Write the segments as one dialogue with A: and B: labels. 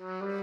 A: Mm-hmm.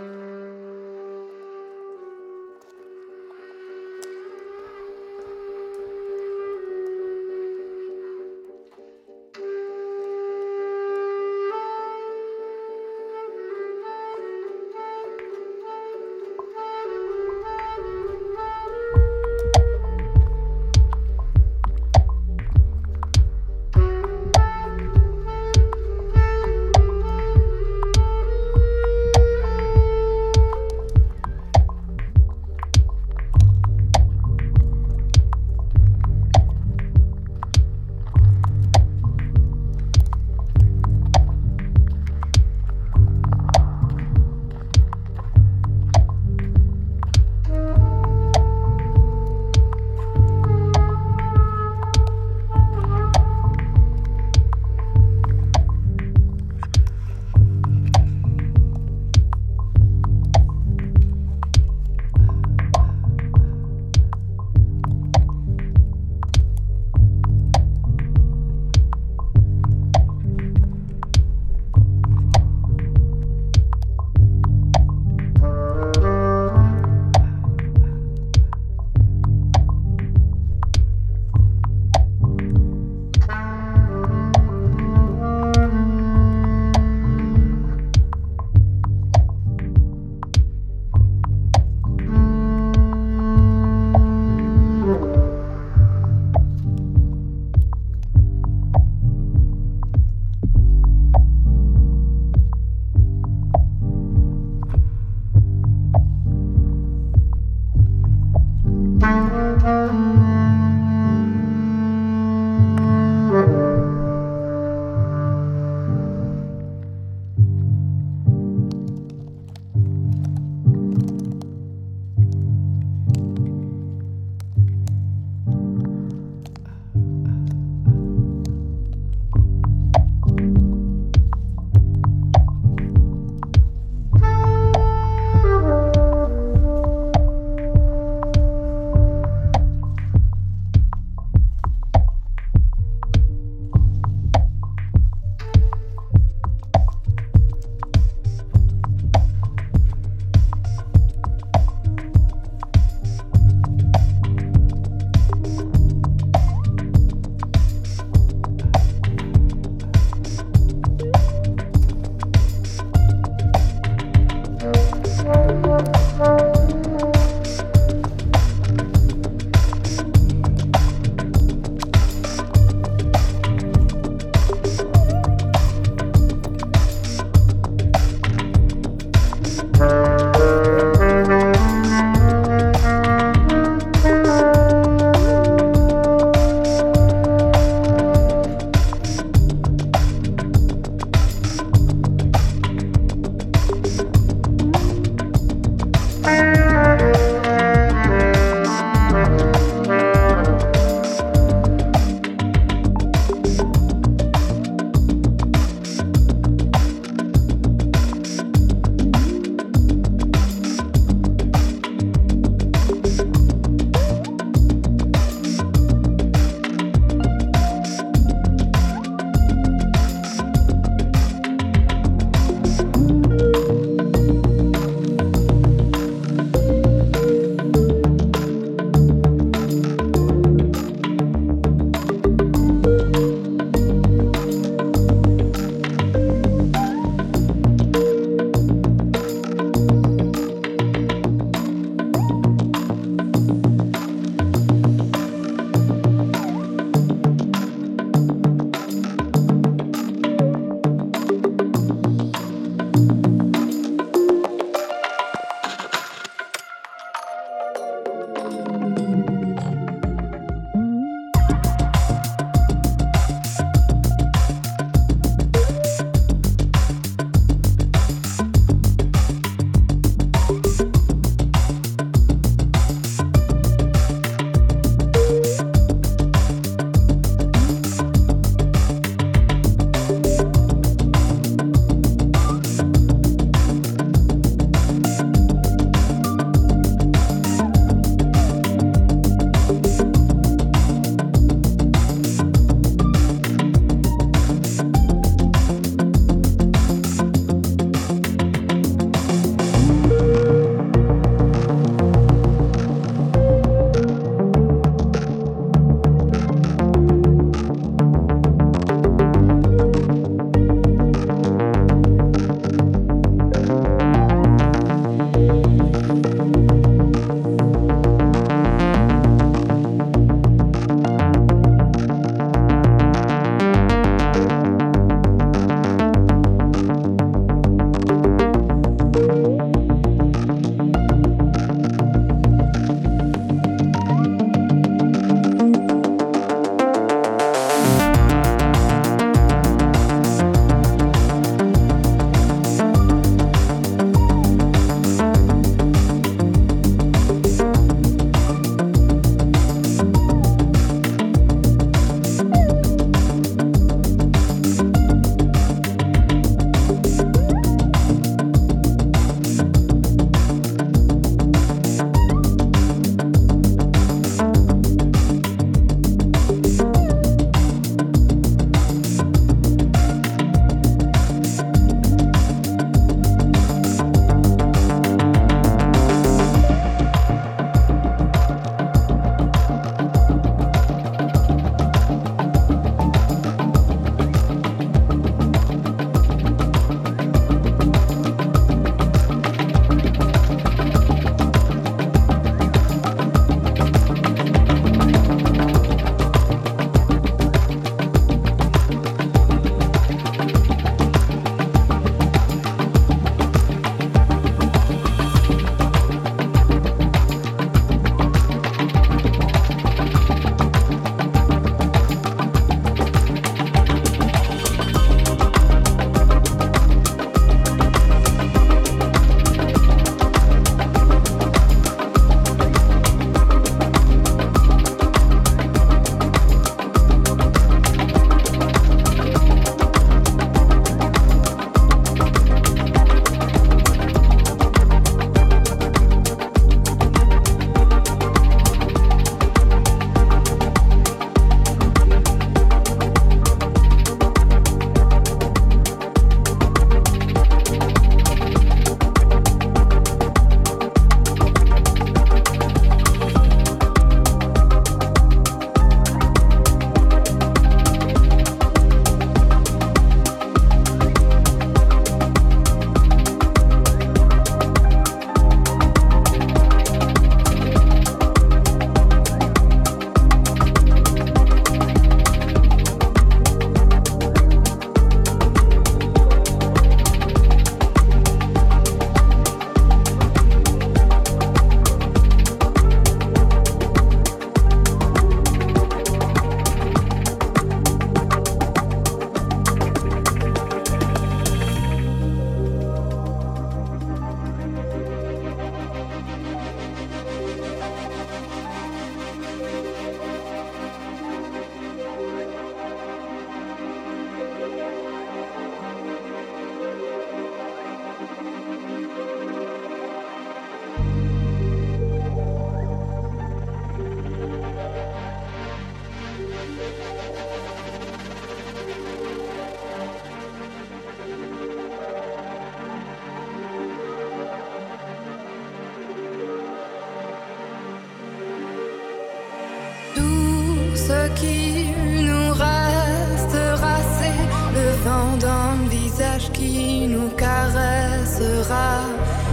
A: qui nous caressera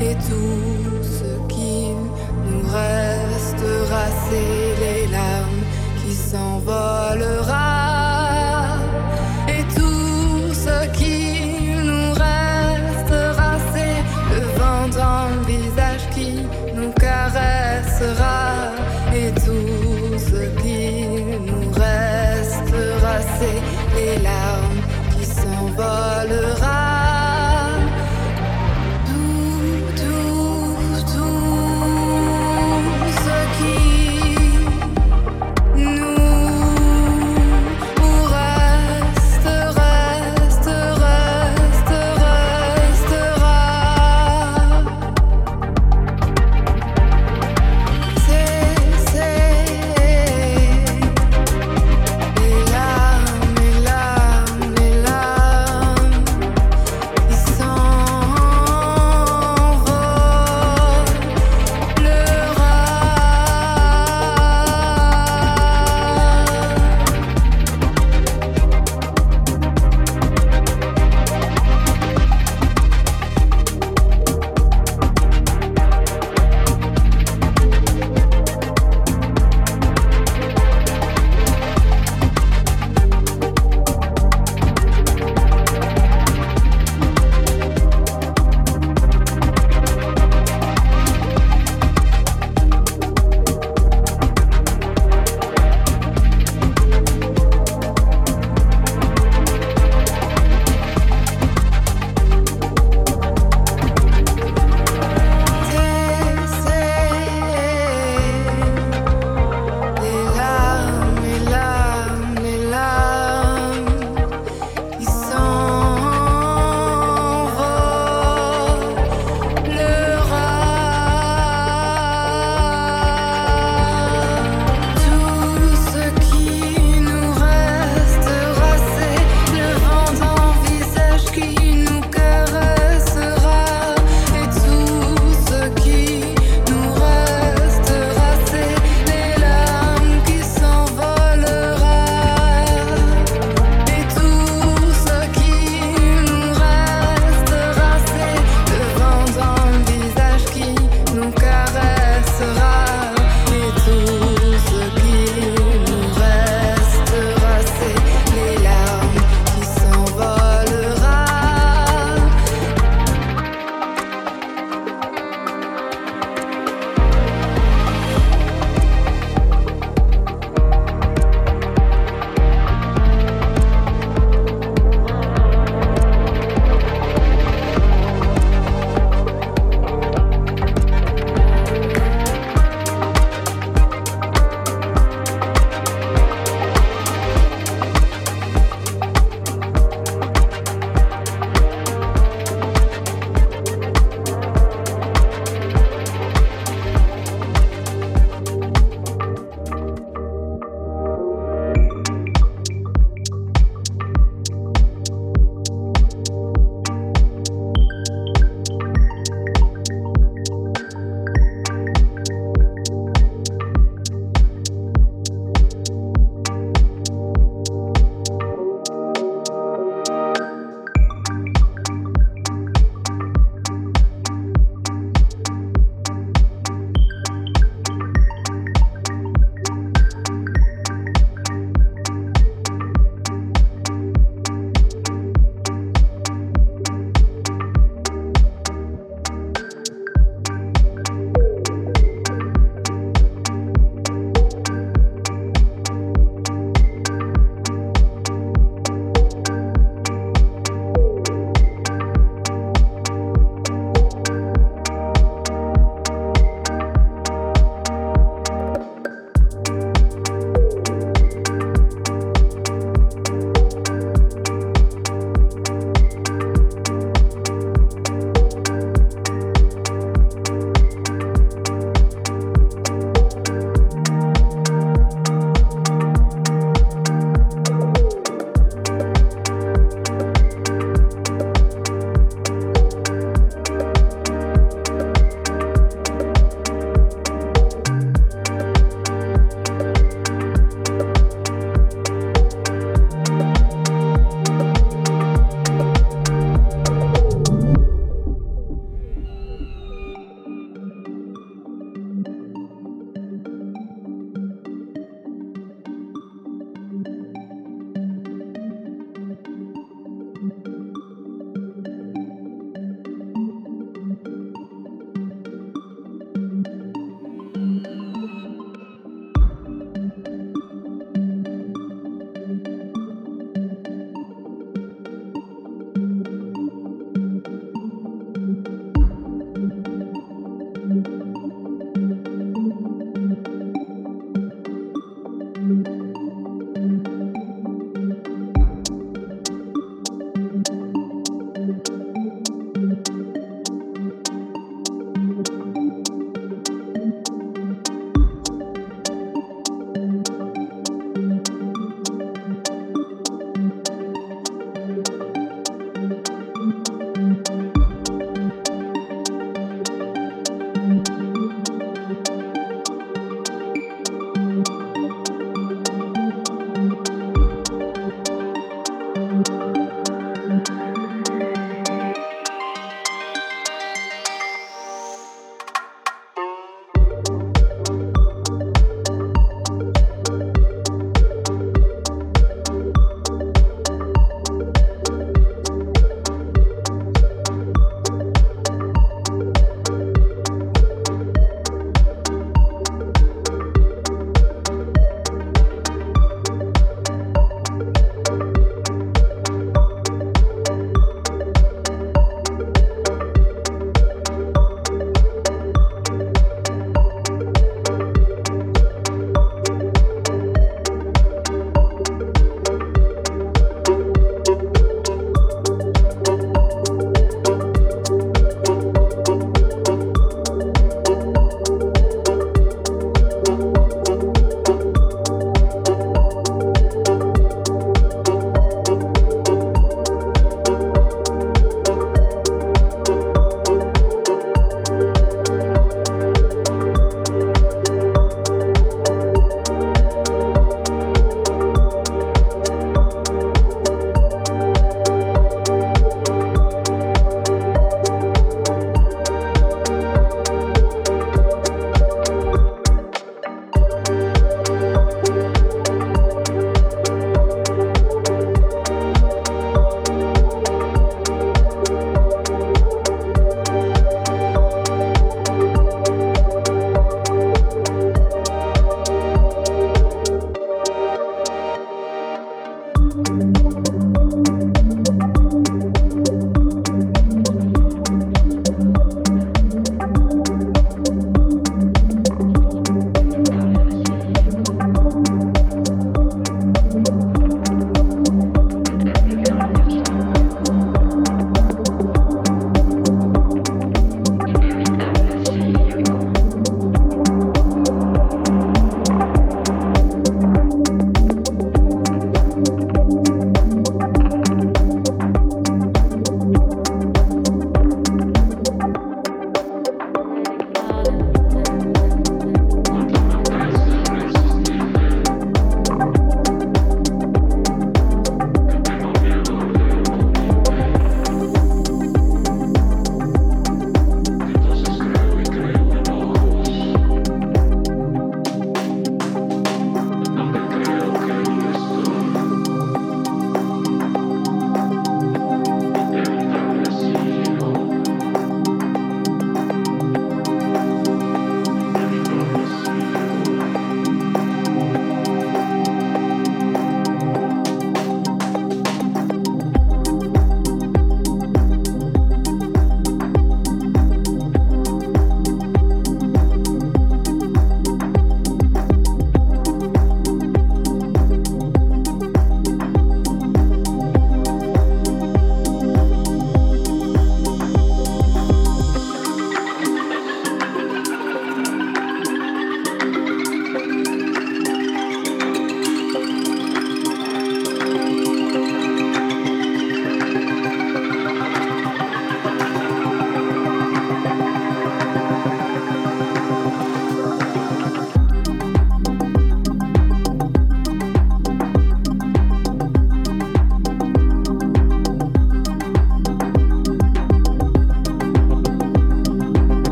A: et tout ce qui nous restera, c'est.